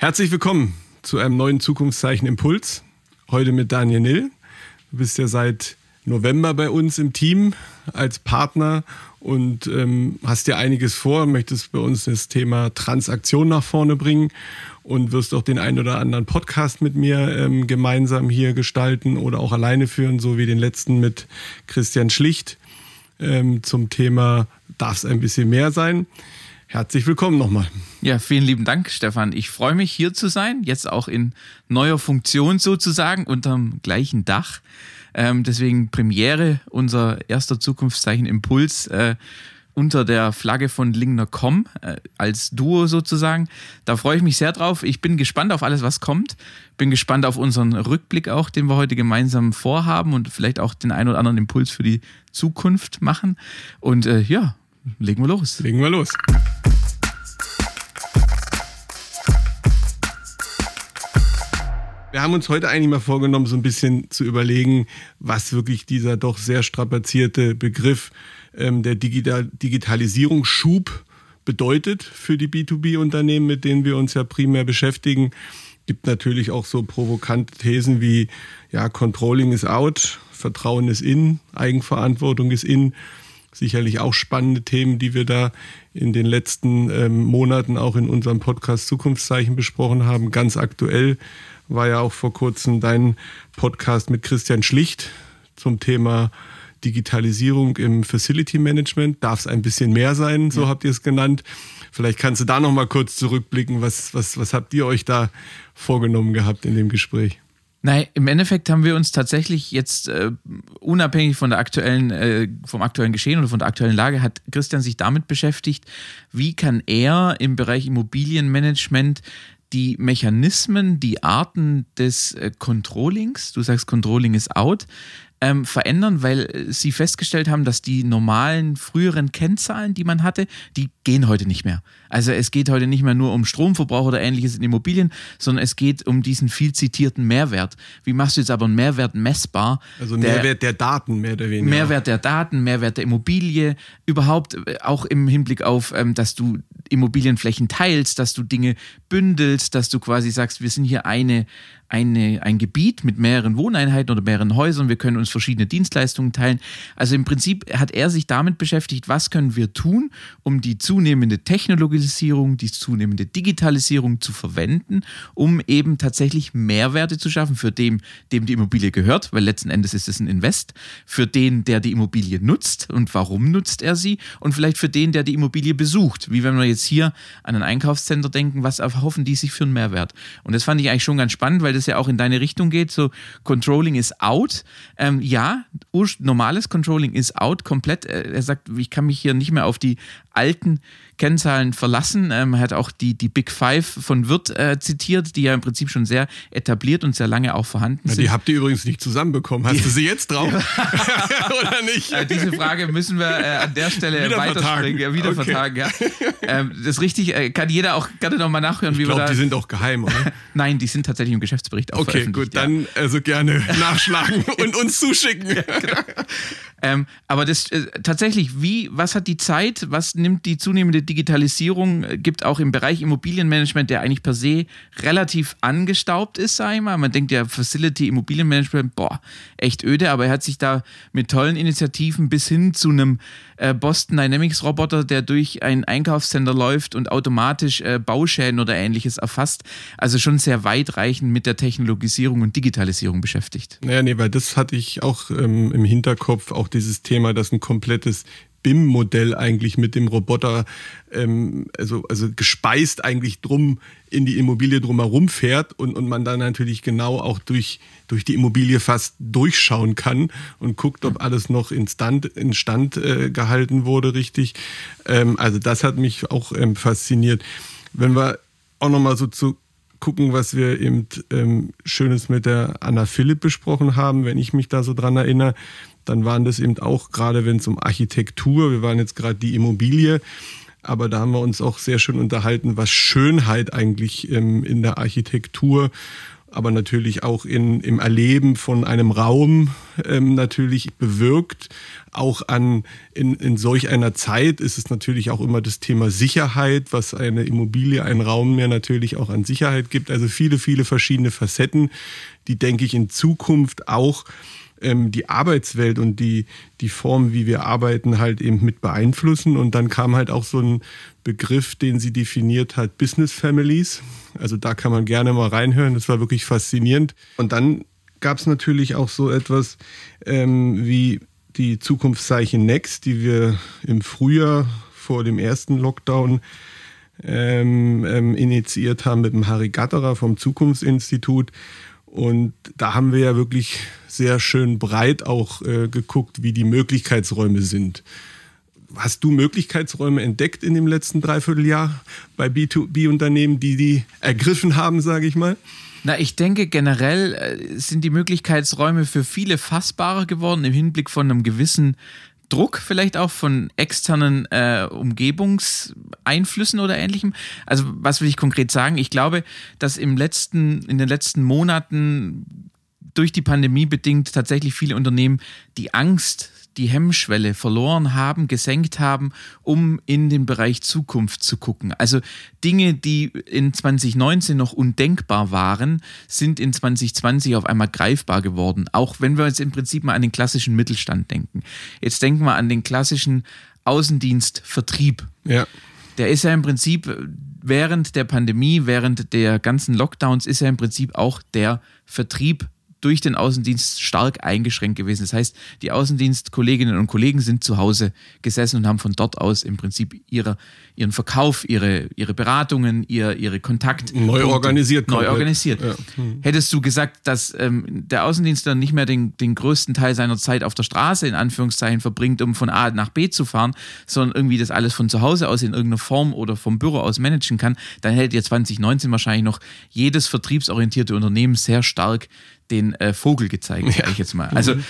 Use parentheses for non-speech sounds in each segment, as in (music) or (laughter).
Herzlich willkommen zu einem neuen Zukunftszeichen Impuls. Heute mit Daniel Nill. Du bist ja seit November bei uns im Team als Partner und ähm, hast dir einiges vor, möchtest bei uns das Thema Transaktion nach vorne bringen und wirst auch den einen oder anderen Podcast mit mir ähm, gemeinsam hier gestalten oder auch alleine führen, so wie den letzten mit Christian Schlicht ähm, zum Thema Darf es ein bisschen mehr sein? Herzlich willkommen nochmal. Ja, vielen lieben Dank, Stefan. Ich freue mich, hier zu sein, jetzt auch in neuer Funktion sozusagen, unterm gleichen Dach. Ähm, deswegen Premiere, unser erster Zukunftszeichen Impuls. Äh, unter der Flagge von Lingner.com äh, als Duo sozusagen. Da freue ich mich sehr drauf. Ich bin gespannt auf alles, was kommt. Bin gespannt auf unseren Rückblick auch, den wir heute gemeinsam vorhaben und vielleicht auch den einen oder anderen Impuls für die Zukunft machen. Und äh, ja, legen wir los. Legen wir los. Wir haben uns heute eigentlich mal vorgenommen, so ein bisschen zu überlegen, was wirklich dieser doch sehr strapazierte Begriff ähm, der Digital Digitalisierungsschub bedeutet für die B2B-Unternehmen, mit denen wir uns ja primär beschäftigen. Gibt natürlich auch so provokante Thesen wie, ja, Controlling is out, Vertrauen ist in, Eigenverantwortung ist in sicherlich auch spannende Themen, die wir da in den letzten ähm, Monaten auch in unserem Podcast Zukunftszeichen besprochen haben. Ganz aktuell war ja auch vor kurzem dein Podcast mit Christian Schlicht zum Thema Digitalisierung im Facility Management. Darf es ein bisschen mehr sein, so ja. habt ihr es genannt. Vielleicht kannst du da noch mal kurz zurückblicken. Was, was, was habt ihr euch da vorgenommen gehabt in dem Gespräch? Nein, im Endeffekt haben wir uns tatsächlich jetzt äh, unabhängig von der aktuellen, äh, vom aktuellen Geschehen oder von der aktuellen Lage, hat Christian sich damit beschäftigt, wie kann er im Bereich Immobilienmanagement die Mechanismen, die Arten des äh, Controllings, du sagst Controlling is out, ähm, verändern, weil äh, sie festgestellt haben, dass die normalen früheren Kennzahlen, die man hatte, die gehen heute nicht mehr. Also es geht heute nicht mehr nur um Stromverbrauch oder ähnliches in Immobilien, sondern es geht um diesen viel zitierten Mehrwert. Wie machst du jetzt aber einen Mehrwert messbar? Also der, Mehrwert der Daten mehr oder weniger. Mehrwert der Daten, Mehrwert der Immobilie, überhaupt äh, auch im Hinblick auf, ähm, dass du Immobilienflächen teilst, dass du Dinge bündelst, dass du quasi sagst, wir sind hier eine eine, ein Gebiet mit mehreren Wohneinheiten oder mehreren Häusern. Wir können uns verschiedene Dienstleistungen teilen. Also im Prinzip hat er sich damit beschäftigt, was können wir tun, um die zunehmende Technologisierung, die zunehmende Digitalisierung zu verwenden, um eben tatsächlich Mehrwerte zu schaffen für den, dem die Immobilie gehört, weil letzten Endes ist es ein Invest, für den, der die Immobilie nutzt und warum nutzt er sie und vielleicht für den, der die Immobilie besucht. Wie wenn wir jetzt hier an ein Einkaufscenter denken, was erhoffen die sich für einen Mehrwert? Und das fand ich eigentlich schon ganz spannend, weil das ja auch in deine Richtung geht, so Controlling is out. Ähm, ja, normales Controlling is out komplett. Äh, er sagt, ich kann mich hier nicht mehr auf die alten Kennzahlen verlassen. Ähm, er hat auch die, die Big Five von Wirth äh, zitiert, die ja im Prinzip schon sehr etabliert und sehr lange auch vorhanden ja, sind. Die habt ihr übrigens nicht zusammenbekommen. Hast die, du sie jetzt drauf? (laughs) Oder nicht? Äh, diese Frage müssen wir äh, an der Stelle wieder weiterspringen. Ja, wieder okay. vertagen, ja. Ähm, das ist richtig, äh, kann jeder auch gerne nochmal nachhören, ich wie glaub, wir da. Die sind auch geheim, oder? (laughs) Nein, die sind tatsächlich im Geschäftsbericht auch Okay, gut, dann also gerne (laughs) nachschlagen und uns zuschicken. Ja, genau. ähm, aber das äh, tatsächlich, wie, was hat die Zeit, was nimmt die zunehmende Digitalisierung, äh, gibt auch im Bereich Immobilienmanagement, der eigentlich per se relativ angestaubt ist, sag ich mal. Man denkt ja, Facility Immobilienmanagement, boah, echt öde, aber er hat sich da mit tollen Initiativen bis hin zu einem äh, Boston Dynamics Roboter, der durch ein Einkaufscenter läuft und automatisch äh, Bauschäden oder ähnliches erfasst. Also schon sehr weitreichend mit der Technologisierung und Digitalisierung beschäftigt. Naja, nee, weil das hatte ich auch ähm, im Hinterkopf, auch dieses Thema, dass ein komplettes BIM-Modell eigentlich mit dem Roboter, ähm, also, also gespeist eigentlich drum in die Immobilie drumherum fährt und, und man dann natürlich genau auch durch, durch die Immobilie fast durchschauen kann und guckt, ob alles noch instand, instand äh, gehalten wurde, richtig. Ähm, also das hat mich auch ähm, fasziniert. Wenn wir auch nochmal so zu gucken, was wir eben ähm, Schönes mit der Anna Philipp besprochen haben, wenn ich mich da so dran erinnere, dann waren das eben auch gerade, wenn es um Architektur, wir waren jetzt gerade die Immobilie, aber da haben wir uns auch sehr schön unterhalten, was Schönheit eigentlich ähm, in der Architektur aber natürlich auch in, im Erleben von einem Raum ähm, natürlich bewirkt. Auch an, in, in solch einer Zeit ist es natürlich auch immer das Thema Sicherheit, was eine Immobilie, einen Raum mehr natürlich auch an Sicherheit gibt. Also viele, viele verschiedene Facetten, die, denke ich, in Zukunft auch ähm, die Arbeitswelt und die, die Form, wie wir arbeiten, halt eben mit beeinflussen. Und dann kam halt auch so ein Begriff, den sie definiert hat, Business Families. Also da kann man gerne mal reinhören. Das war wirklich faszinierend. Und dann gab es natürlich auch so etwas ähm, wie die Zukunftszeichen Next, die wir im Frühjahr vor dem ersten Lockdown ähm, ähm, initiiert haben mit dem Harry Gatterer vom Zukunftsinstitut. Und da haben wir ja wirklich sehr schön breit auch äh, geguckt, wie die Möglichkeitsräume sind. Hast du Möglichkeitsräume entdeckt in dem letzten Dreivierteljahr bei B2B-Unternehmen, die die ergriffen haben, sage ich mal? Na, ich denke generell äh, sind die Möglichkeitsräume für viele fassbarer geworden im Hinblick von einem gewissen Druck vielleicht auch von externen äh, Umgebungseinflüssen oder ähnlichem. Also was will ich konkret sagen? Ich glaube, dass im letzten, in den letzten Monaten durch die Pandemie bedingt tatsächlich viele Unternehmen die Angst die Hemmschwelle verloren haben, gesenkt haben, um in den Bereich Zukunft zu gucken. Also Dinge, die in 2019 noch undenkbar waren, sind in 2020 auf einmal greifbar geworden. Auch wenn wir jetzt im Prinzip mal an den klassischen Mittelstand denken. Jetzt denken wir an den klassischen Außendienstvertrieb. Ja. Der ist ja im Prinzip während der Pandemie, während der ganzen Lockdowns, ist ja im Prinzip auch der Vertrieb durch den Außendienst stark eingeschränkt gewesen. Das heißt, die Außendienstkolleginnen und Kollegen sind zu Hause gesessen und haben von dort aus im Prinzip ihre, ihren Verkauf, ihre, ihre Beratungen, ihr, ihre Kontakt neu organisiert. Neu organisiert. Ja. Hm. Hättest du gesagt, dass ähm, der Außendienst dann nicht mehr den, den größten Teil seiner Zeit auf der Straße in Anführungszeichen verbringt, um von A nach B zu fahren, sondern irgendwie das alles von zu Hause aus in irgendeiner Form oder vom Büro aus managen kann, dann hättet ihr 2019 wahrscheinlich noch jedes vertriebsorientierte Unternehmen sehr stark den äh, Vogel gezeigt, sage ich jetzt mal. Also mhm.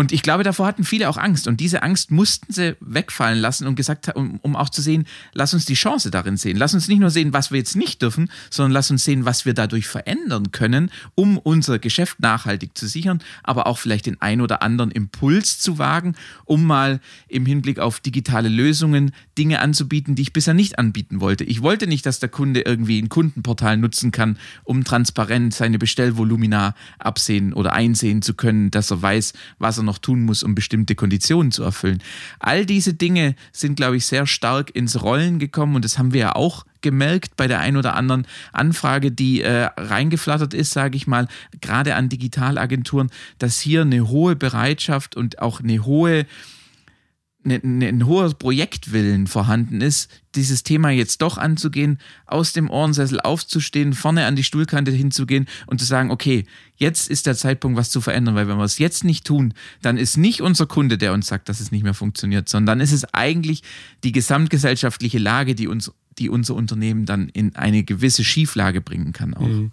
Und ich glaube, davor hatten viele auch Angst. Und diese Angst mussten sie wegfallen lassen und gesagt um, um auch zu sehen, lass uns die Chance darin sehen. Lass uns nicht nur sehen, was wir jetzt nicht dürfen, sondern lass uns sehen, was wir dadurch verändern können, um unser Geschäft nachhaltig zu sichern, aber auch vielleicht den ein oder anderen Impuls zu wagen, um mal im Hinblick auf digitale Lösungen Dinge anzubieten, die ich bisher nicht anbieten wollte. Ich wollte nicht, dass der Kunde irgendwie ein Kundenportal nutzen kann, um transparent seine Bestellvolumina absehen oder einsehen zu können, dass er weiß, was er noch noch tun muss, um bestimmte Konditionen zu erfüllen. All diese Dinge sind, glaube ich, sehr stark ins Rollen gekommen und das haben wir ja auch gemerkt bei der ein oder anderen Anfrage, die äh, reingeflattert ist, sage ich mal, gerade an Digitalagenturen, dass hier eine hohe Bereitschaft und auch eine hohe Ne, ne, ein hoher Projektwillen vorhanden ist, dieses Thema jetzt doch anzugehen, aus dem Ohrensessel aufzustehen, vorne an die Stuhlkante hinzugehen und zu sagen, okay, jetzt ist der Zeitpunkt, was zu verändern, weil wenn wir es jetzt nicht tun, dann ist nicht unser Kunde, der uns sagt, dass es nicht mehr funktioniert, sondern dann ist es eigentlich die gesamtgesellschaftliche Lage, die uns, die unser Unternehmen dann in eine gewisse Schieflage bringen kann auch. Mhm.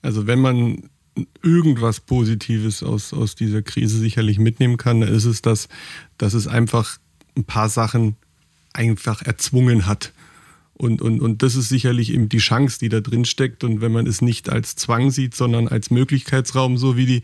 Also wenn man irgendwas Positives aus, aus dieser Krise sicherlich mitnehmen kann, ist es, dass, dass es einfach ein paar Sachen einfach erzwungen hat. Und, und, und das ist sicherlich eben die Chance, die da drin steckt. Und wenn man es nicht als Zwang sieht, sondern als Möglichkeitsraum, so wie die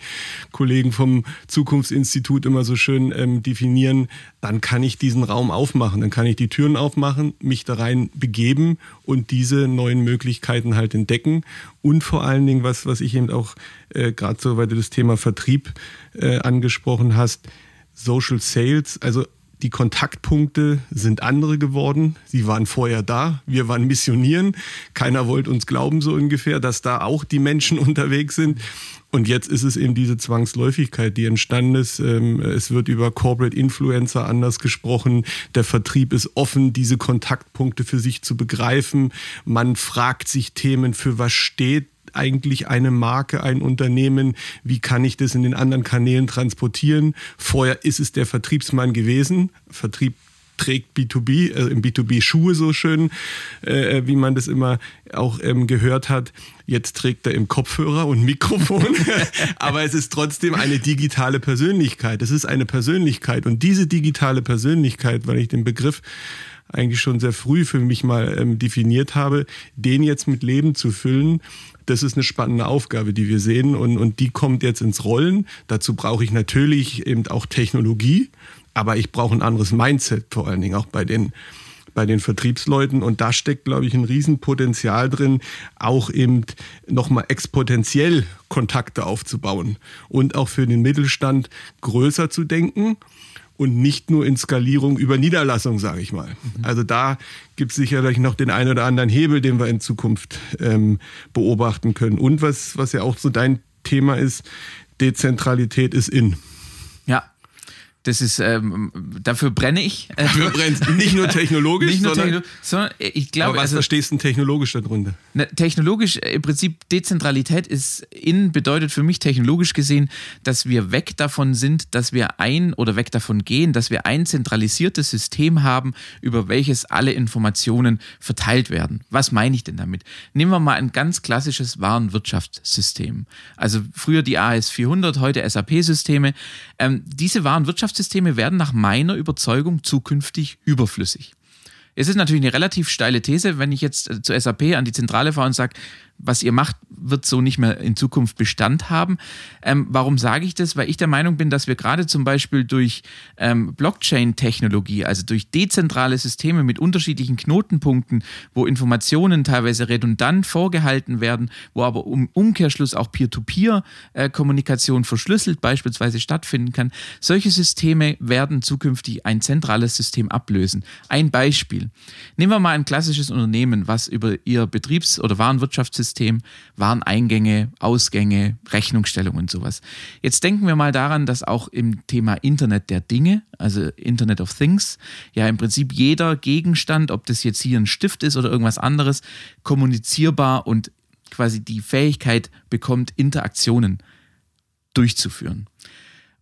Kollegen vom Zukunftsinstitut immer so schön ähm, definieren, dann kann ich diesen Raum aufmachen. Dann kann ich die Türen aufmachen, mich da rein begeben und diese neuen Möglichkeiten halt entdecken. Und vor allen Dingen, was, was ich eben auch äh, gerade so, weil du das Thema Vertrieb äh, angesprochen hast, Social Sales, also die Kontaktpunkte sind andere geworden. Sie waren vorher da. Wir waren missionieren. Keiner wollte uns glauben, so ungefähr, dass da auch die Menschen (laughs) unterwegs sind. Und jetzt ist es eben diese Zwangsläufigkeit, die entstanden ist. Ähm, es wird über Corporate Influencer anders gesprochen. Der Vertrieb ist offen, diese Kontaktpunkte für sich zu begreifen. Man fragt sich Themen, für was steht eigentlich eine Marke, ein Unternehmen? Wie kann ich das in den anderen Kanälen transportieren? Vorher ist es der Vertriebsmann gewesen. Vertrieb trägt B2B, also im B2B Schuhe so schön, äh, wie man das immer auch ähm, gehört hat. Jetzt trägt er im Kopfhörer und Mikrofon, (laughs) aber es ist trotzdem eine digitale Persönlichkeit. Es ist eine Persönlichkeit und diese digitale Persönlichkeit, weil ich den Begriff eigentlich schon sehr früh für mich mal ähm, definiert habe, den jetzt mit Leben zu füllen, das ist eine spannende Aufgabe, die wir sehen und, und die kommt jetzt ins Rollen. Dazu brauche ich natürlich eben auch Technologie, aber ich brauche ein anderes Mindset, vor allen Dingen auch bei den bei den Vertriebsleuten. Und da steckt, glaube ich, ein Riesenpotenzial drin, auch eben nochmal exponentiell Kontakte aufzubauen und auch für den Mittelstand größer zu denken und nicht nur in Skalierung über Niederlassung, sage ich mal. Mhm. Also da gibt es sicherlich noch den einen oder anderen Hebel, den wir in Zukunft ähm, beobachten können. Und was, was ja auch so dein Thema ist, Dezentralität ist in. Das ist, ähm, dafür brenne ich. (laughs) Dafür brennst nicht nur technologisch, nicht nur sondern, techno sondern ich glaube. Aber was also, verstehst du technologisch darunter? Ne, technologisch, äh, im Prinzip Dezentralität ist in, bedeutet für mich technologisch gesehen, dass wir weg davon sind, dass wir ein oder weg davon gehen, dass wir ein zentralisiertes System haben, über welches alle Informationen verteilt werden. Was meine ich denn damit? Nehmen wir mal ein ganz klassisches Warenwirtschaftssystem. Also früher die AS400, heute SAP-Systeme. Ähm, diese Warenwirtschaftssysteme Wirtschaftssysteme werden nach meiner Überzeugung zukünftig überflüssig. Es ist natürlich eine relativ steile These, wenn ich jetzt äh, zur SAP an die Zentrale fahre und sage, was ihr macht, wird so nicht mehr in Zukunft Bestand haben. Ähm, warum sage ich das? Weil ich der Meinung bin, dass wir gerade zum Beispiel durch ähm, Blockchain-Technologie, also durch dezentrale Systeme mit unterschiedlichen Knotenpunkten, wo Informationen teilweise redundant vorgehalten werden, wo aber im Umkehrschluss auch Peer-to-Peer-Kommunikation verschlüsselt beispielsweise stattfinden kann, solche Systeme werden zukünftig ein zentrales System ablösen. Ein Beispiel. Nehmen wir mal ein klassisches Unternehmen, was über ihr Betriebs- oder Warenwirtschaftssystem Wareneingänge, Ausgänge, Rechnungsstellung und sowas. Jetzt denken wir mal daran, dass auch im Thema Internet der Dinge, also Internet of Things, ja im Prinzip jeder Gegenstand, ob das jetzt hier ein Stift ist oder irgendwas anderes, kommunizierbar und quasi die Fähigkeit bekommt, Interaktionen durchzuführen.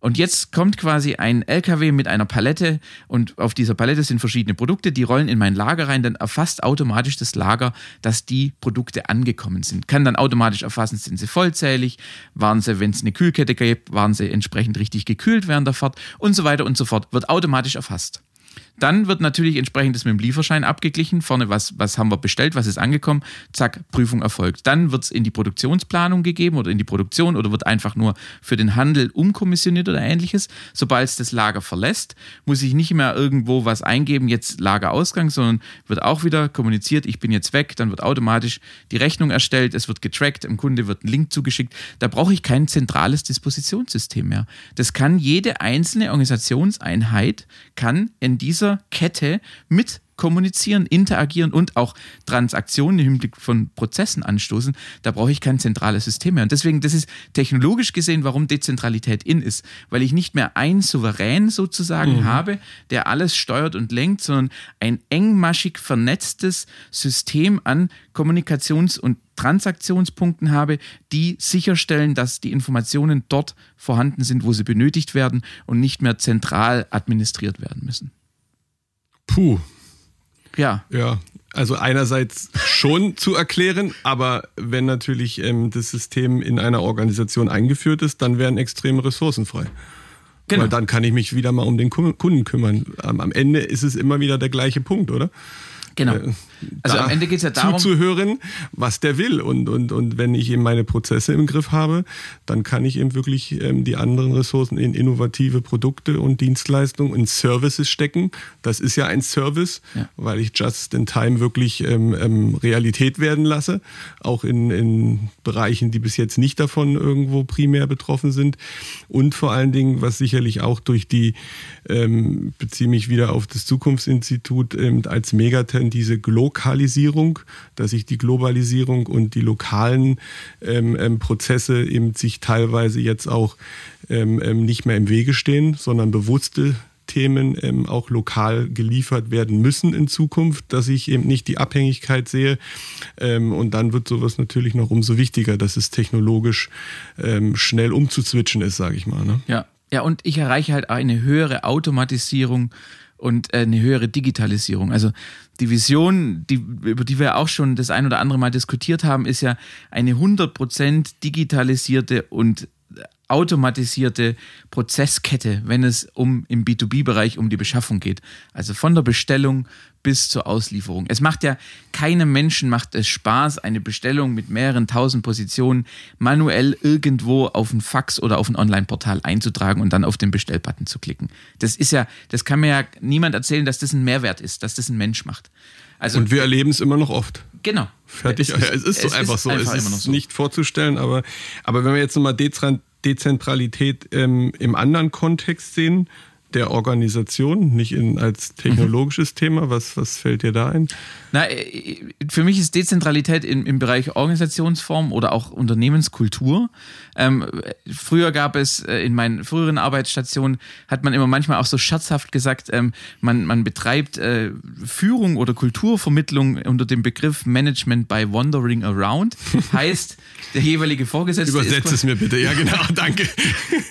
Und jetzt kommt quasi ein LKW mit einer Palette und auf dieser Palette sind verschiedene Produkte, die rollen in mein Lager rein, dann erfasst automatisch das Lager, dass die Produkte angekommen sind. Kann dann automatisch erfassen, sind sie vollzählig, waren sie, wenn es eine Kühlkette gibt, waren sie entsprechend richtig gekühlt während der Fahrt und so weiter und so fort. Wird automatisch erfasst. Dann wird natürlich entsprechend das mit dem Lieferschein abgeglichen. Vorne, was, was haben wir bestellt, was ist angekommen, zack, Prüfung erfolgt. Dann wird es in die Produktionsplanung gegeben oder in die Produktion oder wird einfach nur für den Handel umkommissioniert oder ähnliches. Sobald es das Lager verlässt, muss ich nicht mehr irgendwo was eingeben, jetzt Lagerausgang, sondern wird auch wieder kommuniziert, ich bin jetzt weg, dann wird automatisch die Rechnung erstellt, es wird getrackt, dem Kunde wird ein Link zugeschickt. Da brauche ich kein zentrales Dispositionssystem mehr. Das kann jede einzelne Organisationseinheit, kann in dieser dieser Kette mit kommunizieren, interagieren und auch Transaktionen im Hinblick von Prozessen anstoßen, da brauche ich kein zentrales System mehr. Und deswegen, das ist technologisch gesehen, warum Dezentralität in ist, weil ich nicht mehr ein Souverän sozusagen mhm. habe, der alles steuert und lenkt, sondern ein engmaschig vernetztes System an Kommunikations- und Transaktionspunkten habe, die sicherstellen, dass die Informationen dort vorhanden sind, wo sie benötigt werden und nicht mehr zentral administriert werden müssen. Puh. Ja. Ja, also einerseits schon (laughs) zu erklären, aber wenn natürlich ähm, das System in einer Organisation eingeführt ist, dann wären extreme Ressourcen frei. Genau. Weil dann kann ich mich wieder mal um den Kunden kümmern. Am Ende ist es immer wieder der gleiche Punkt, oder? Genau. Also am Ende geht es ja darum, zuzuhören, was der will. Und, und, und wenn ich eben meine Prozesse im Griff habe, dann kann ich eben wirklich ähm, die anderen Ressourcen in innovative Produkte und Dienstleistungen, in Services stecken. Das ist ja ein Service, ja. weil ich just in time wirklich ähm, ähm, Realität werden lasse. Auch in, in Bereichen, die bis jetzt nicht davon irgendwo primär betroffen sind. Und vor allen Dingen, was sicherlich auch durch die, ähm, beziehe mich wieder auf das Zukunftsinstitut ähm, als Megatrend, diese Global Lokalisierung, dass sich die Globalisierung und die lokalen ähm, ähm, Prozesse eben sich teilweise jetzt auch ähm, ähm nicht mehr im Wege stehen, sondern bewusste Themen ähm, auch lokal geliefert werden müssen in Zukunft, dass ich eben nicht die Abhängigkeit sehe. Ähm, und dann wird sowas natürlich noch umso wichtiger, dass es technologisch ähm, schnell umzuswitchen ist, sage ich mal. Ne? Ja. ja, und ich erreiche halt eine höhere Automatisierung und äh, eine höhere Digitalisierung. Also die Vision, die, über die wir auch schon das ein oder andere Mal diskutiert haben, ist ja eine 100% digitalisierte und automatisierte Prozesskette, wenn es um im B2B-Bereich um die Beschaffung geht. Also von der Bestellung bis zur Auslieferung. Es macht ja keinem Menschen macht es Spaß, eine Bestellung mit mehreren tausend Positionen manuell irgendwo auf ein Fax oder auf ein Online-Portal einzutragen und dann auf den Bestellbutton zu klicken. Das ist ja, das kann mir ja niemand erzählen, dass das ein Mehrwert ist, dass das ein Mensch macht. Also, und wir erleben es immer noch oft. Genau. Fertig. Es ist, es ist so es einfach ist so. Einfach es ist so. nicht vorzustellen, aber, aber wenn wir jetzt nochmal Dezentralität ähm, im anderen Kontext sehen, der Organisation, nicht in, als technologisches mhm. Thema. Was, was fällt dir da ein? Na, äh, für mich ist Dezentralität im, im Bereich Organisationsform oder auch Unternehmenskultur. Ähm, früher gab es äh, in meinen früheren Arbeitsstationen, hat man immer manchmal auch so scherzhaft gesagt, ähm, man, man betreibt äh, Führung oder Kulturvermittlung unter dem Begriff Management by Wandering Around. heißt, der jeweilige Vorgesetzte. Übersetzt es mir bitte, ja, genau, danke. (laughs)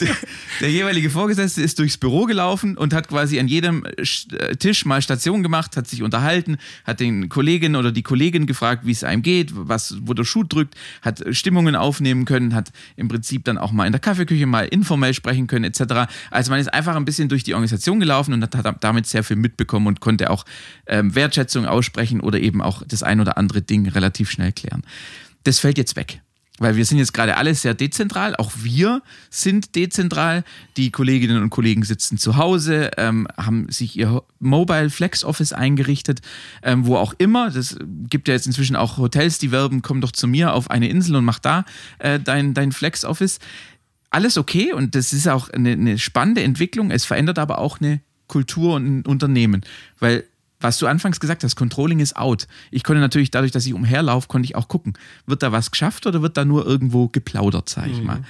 Der, der jeweilige Vorgesetzte ist durchs Büro gelaufen und hat quasi an jedem äh, Tisch mal Station gemacht, hat sich unterhalten, hat den Kollegin oder die Kollegin gefragt, wie es einem geht, was, wo der Schuh drückt, hat Stimmungen aufnehmen können, hat im Prinzip dann auch mal in der Kaffeeküche mal informell sprechen können, etc. Also man ist einfach ein bisschen durch die Organisation gelaufen und hat damit sehr viel mitbekommen und konnte auch ähm, Wertschätzung aussprechen oder eben auch das ein oder andere Ding relativ schnell klären. Das fällt jetzt weg weil wir sind jetzt gerade alle sehr dezentral, auch wir sind dezentral. Die Kolleginnen und Kollegen sitzen zu Hause, ähm, haben sich ihr Mobile Flex Office eingerichtet, ähm, wo auch immer. Das gibt ja jetzt inzwischen auch Hotels, die werben, komm doch zu mir auf eine Insel und mach da äh, dein, dein Flex Office. Alles okay und das ist auch eine, eine spannende Entwicklung. Es verändert aber auch eine Kultur und ein Unternehmen, weil was du anfangs gesagt hast, Controlling ist out. Ich konnte natürlich dadurch, dass ich umherlaufe, konnte ich auch gucken, wird da was geschafft oder wird da nur irgendwo geplaudert, sag ich mhm. mal.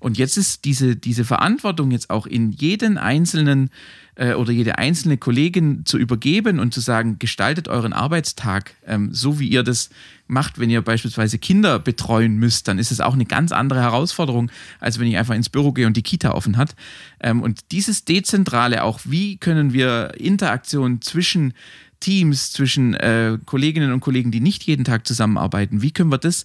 Und jetzt ist diese, diese Verantwortung jetzt auch in jeden einzelnen äh, oder jede einzelne Kollegin zu übergeben und zu sagen, gestaltet euren Arbeitstag ähm, so, wie ihr das macht, wenn ihr beispielsweise Kinder betreuen müsst, dann ist es auch eine ganz andere Herausforderung, als wenn ich einfach ins Büro gehe und die Kita offen hat. Ähm, und dieses Dezentrale auch, wie können wir Interaktion zwischen Teams, zwischen äh, Kolleginnen und Kollegen, die nicht jeden Tag zusammenarbeiten, wie können wir das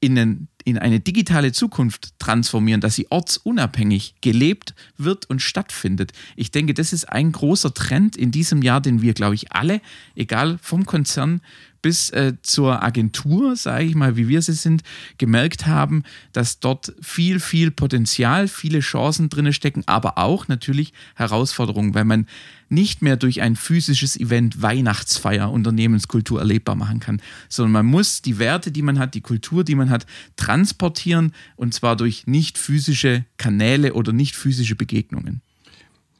in, einen, in eine digitale Zukunft transformieren, dass sie ortsunabhängig gelebt wird und stattfindet. Ich denke, das ist ein großer Trend in diesem Jahr, den wir, glaube ich, alle, egal vom Konzern bis äh, zur Agentur, sage ich mal, wie wir sie sind, gemerkt haben, dass dort viel, viel Potenzial, viele Chancen drin stecken, aber auch natürlich Herausforderungen, weil man nicht mehr durch ein physisches Event Weihnachtsfeier Unternehmenskultur erlebbar machen kann, sondern man muss die Werte, die man hat, die Kultur, die man hat, transportieren und zwar durch nicht physische Kanäle oder nicht physische Begegnungen.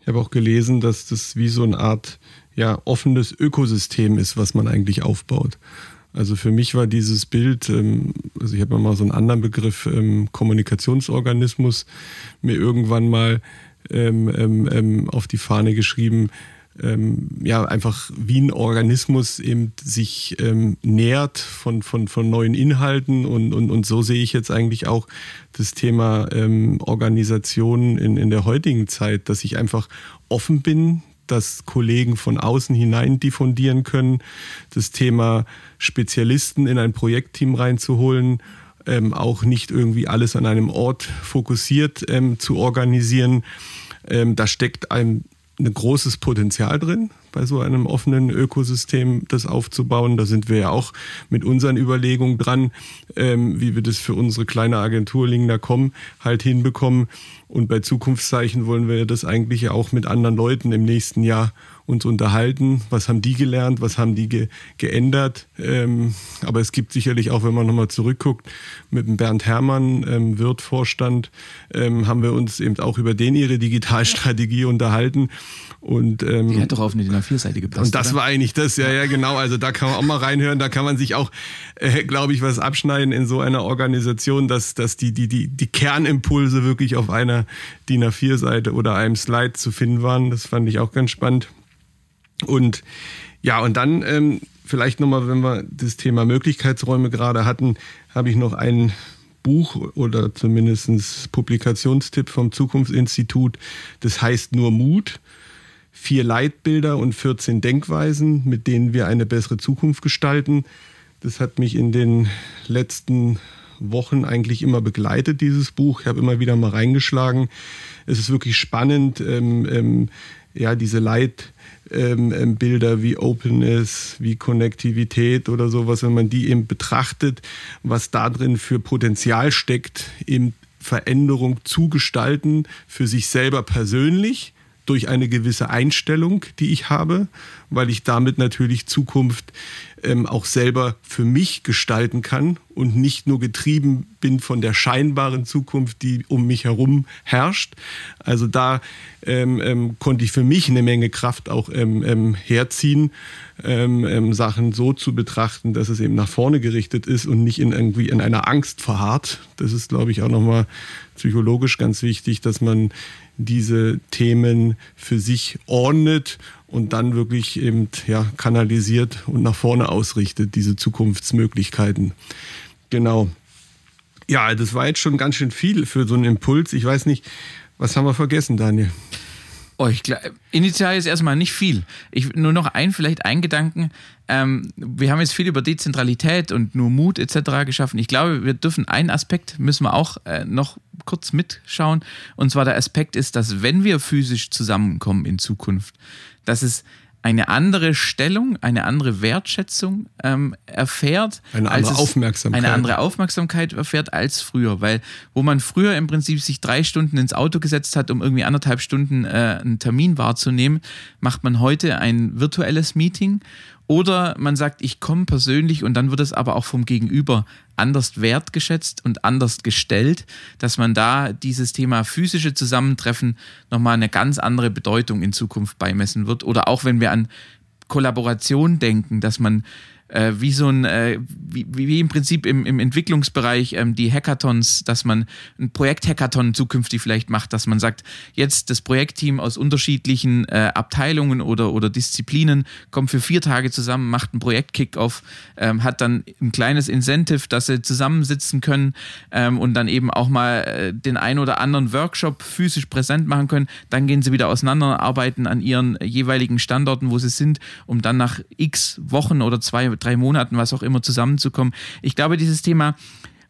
Ich habe auch gelesen, dass das wie so eine Art ja, offenes Ökosystem ist, was man eigentlich aufbaut. Also für mich war dieses Bild, ähm, also ich habe mal so einen anderen Begriff, ähm, Kommunikationsorganismus, mir irgendwann mal ähm, auf die Fahne geschrieben, ja, einfach wie ein Organismus eben sich nährt von, von, von neuen Inhalten und, und, und so sehe ich jetzt eigentlich auch das Thema Organisation in, in der heutigen Zeit, dass ich einfach offen bin dass Kollegen von außen hinein diffundieren können, das Thema Spezialisten in ein Projektteam reinzuholen, ähm, auch nicht irgendwie alles an einem Ort fokussiert ähm, zu organisieren. Ähm, da steckt ein, ein großes Potenzial drin, bei so einem offenen Ökosystem das aufzubauen. Da sind wir ja auch mit unseren Überlegungen dran, ähm, wie wir das für unsere kleine Agentur Lingner.com halt hinbekommen. Und bei Zukunftszeichen wollen wir das eigentlich ja auch mit anderen Leuten im nächsten Jahr uns unterhalten. Was haben die gelernt? Was haben die ge geändert? Ähm, aber es gibt sicherlich auch, wenn man nochmal zurückguckt, mit dem Bernd Herrmann, ähm, Wirt-Vorstand, ähm, haben wir uns eben auch über den ihre Digitalstrategie unterhalten. Und, ähm, die hat doch auf eine DIN A4-Seite gepasst. Und das oder? war eigentlich das, ja, ja, genau. Also da kann man auch mal reinhören, da kann man sich auch, äh, glaube ich, was abschneiden in so einer Organisation, dass, dass die, die, die, die Kernimpulse wirklich auf einer DIN A4-Seite oder einem Slide zu finden waren. Das fand ich auch ganz spannend. Und ja, und dann ähm, vielleicht nochmal, wenn wir das Thema Möglichkeitsräume gerade hatten, habe ich noch ein Buch oder zumindest Publikationstipp vom Zukunftsinstitut. Das heißt nur Mut. Vier Leitbilder und 14 Denkweisen, mit denen wir eine bessere Zukunft gestalten. Das hat mich in den letzten Wochen eigentlich immer begleitet, dieses Buch. Ich habe immer wieder mal reingeschlagen. Es ist wirklich spannend, ähm, ähm, ja, diese Leit- ähm, ähm, Bilder wie Openness, wie Konnektivität oder sowas, wenn man die eben betrachtet, was da drin für Potenzial steckt, eben Veränderung zu gestalten für sich selber persönlich durch eine gewisse Einstellung, die ich habe, weil ich damit natürlich Zukunft ähm, auch selber für mich gestalten kann und nicht nur getrieben bin von der scheinbaren Zukunft, die um mich herum herrscht. Also da ähm, ähm, konnte ich für mich eine Menge Kraft auch ähm, ähm, herziehen, ähm, Sachen so zu betrachten, dass es eben nach vorne gerichtet ist und nicht in irgendwie in einer Angst verharrt. Das ist, glaube ich, auch nochmal psychologisch ganz wichtig, dass man diese Themen für sich ordnet und dann wirklich eben ja, kanalisiert und nach vorne ausrichtet, diese Zukunftsmöglichkeiten. Genau. Ja, das war jetzt schon ganz schön viel für so einen Impuls. Ich weiß nicht, was haben wir vergessen, Daniel? Oh, ich glaub, initial ist erstmal nicht viel. Ich, nur noch ein, vielleicht ein Gedanken. Ähm, wir haben jetzt viel über Dezentralität und nur Mut etc. geschaffen. Ich glaube, wir dürfen einen Aspekt, müssen wir auch äh, noch kurz mitschauen. Und zwar der Aspekt ist, dass wenn wir physisch zusammenkommen in Zukunft, dass es eine andere Stellung, eine andere Wertschätzung ähm, erfährt. Eine andere Aufmerksamkeit. Eine andere Aufmerksamkeit erfährt als früher. Weil wo man früher im Prinzip sich drei Stunden ins Auto gesetzt hat, um irgendwie anderthalb Stunden äh, einen Termin wahrzunehmen, macht man heute ein virtuelles Meeting oder man sagt, ich komme persönlich und dann wird es aber auch vom Gegenüber anders wertgeschätzt und anders gestellt, dass man da dieses Thema physische Zusammentreffen nochmal eine ganz andere Bedeutung in Zukunft beimessen wird. Oder auch wenn wir an Kollaboration denken, dass man äh, wie so ein, äh, wie, wie im Prinzip im, im Entwicklungsbereich ähm, die Hackathons, dass man ein Projekt-Hackathon zukünftig vielleicht macht, dass man sagt, jetzt das Projektteam aus unterschiedlichen äh, Abteilungen oder, oder Disziplinen kommt für vier Tage zusammen, macht ein Projekt-Kickoff, ähm, hat dann ein kleines Incentive, dass sie zusammensitzen können ähm, und dann eben auch mal äh, den ein oder anderen Workshop physisch präsent machen können. Dann gehen sie wieder auseinander, arbeiten an ihren jeweiligen Standorten, wo sie sind, um dann nach x Wochen oder zwei drei Monaten, was auch immer, zusammenzukommen. Ich glaube, dieses Thema,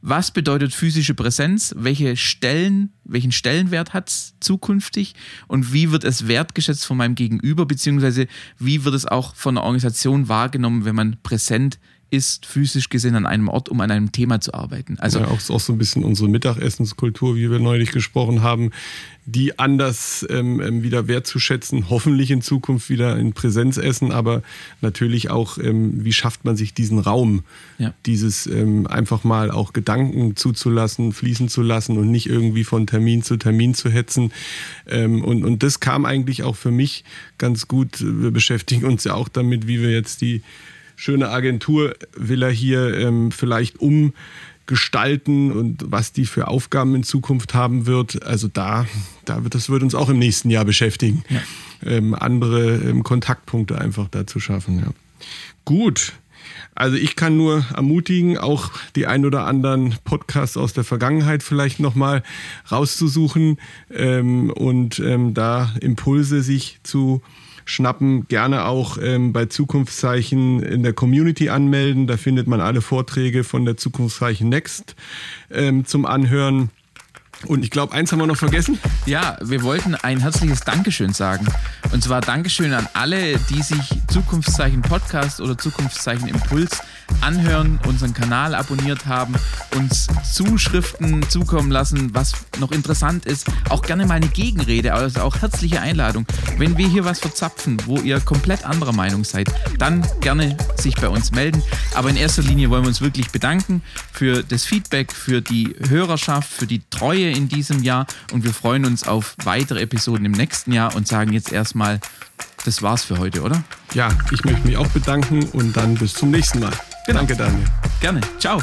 was bedeutet physische Präsenz? Welche Stellen, welchen Stellenwert hat es zukünftig? Und wie wird es wertgeschätzt von meinem Gegenüber? Beziehungsweise wie wird es auch von der Organisation wahrgenommen, wenn man präsent ist, physisch gesehen an einem Ort, um an einem Thema zu arbeiten. Also ja, auch, auch so ein bisschen unsere Mittagessenskultur, wie wir neulich gesprochen haben, die anders ähm, ähm, wieder wertzuschätzen, hoffentlich in Zukunft wieder in Präsenz essen, aber natürlich auch, ähm, wie schafft man sich diesen Raum, ja. dieses ähm, einfach mal auch Gedanken zuzulassen, fließen zu lassen und nicht irgendwie von Termin zu Termin zu hetzen. Ähm, und, und das kam eigentlich auch für mich ganz gut. Wir beschäftigen uns ja auch damit, wie wir jetzt die schöne Agenturvilla hier ähm, vielleicht umgestalten und was die für Aufgaben in Zukunft haben wird. Also da, da wird, das wird uns auch im nächsten Jahr beschäftigen, ja. ähm, andere ähm, Kontaktpunkte einfach da zu schaffen. Ja. Gut. Also ich kann nur ermutigen, auch die ein oder anderen Podcasts aus der Vergangenheit vielleicht nochmal rauszusuchen ähm, und ähm, da Impulse sich zu schnappen. Gerne auch ähm, bei Zukunftszeichen in der Community anmelden. Da findet man alle Vorträge von der Zukunftszeichen Next ähm, zum Anhören. Und ich glaube, eins haben wir noch vergessen. Ja, wir wollten ein herzliches Dankeschön sagen. Und zwar Dankeschön an alle, die sich Zukunftszeichen Podcast oder Zukunftszeichen Impuls anhören, unseren Kanal abonniert haben, uns Zuschriften zukommen lassen, was noch interessant ist. Auch gerne mal eine Gegenrede, also auch herzliche Einladung. Wenn wir hier was verzapfen, wo ihr komplett anderer Meinung seid, dann gerne sich bei uns melden. Aber in erster Linie wollen wir uns wirklich bedanken für das Feedback, für die Hörerschaft, für die Treue in diesem Jahr und wir freuen uns auf weitere Episoden im nächsten Jahr und sagen jetzt erstmal, das war's für heute, oder? Ja, ich möchte mich auch bedanken und dann bis zum nächsten Mal. Genau. Danke, Daniel. Gerne. Ciao.